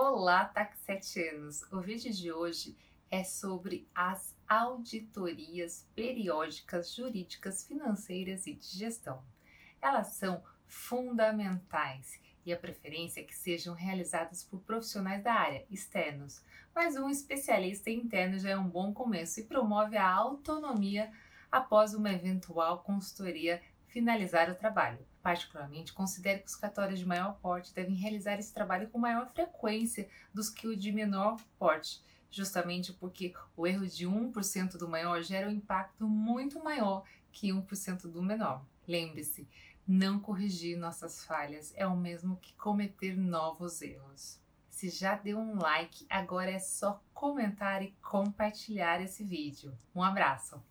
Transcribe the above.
Olá, taxetianos! O vídeo de hoje é sobre as auditorias periódicas jurídicas, financeiras e de gestão. Elas são fundamentais e a preferência é que sejam realizadas por profissionais da área, externos, mas um especialista interno já é um bom começo e promove a autonomia após uma eventual consultoria finalizar o trabalho. Particularmente, considero que os cartórios de maior porte devem realizar esse trabalho com maior frequência dos que o de menor porte, justamente porque o erro de 1% do maior gera um impacto muito maior que 1% do menor. Lembre-se, não corrigir nossas falhas é o mesmo que cometer novos erros. Se já deu um like, agora é só comentar e compartilhar esse vídeo. Um abraço!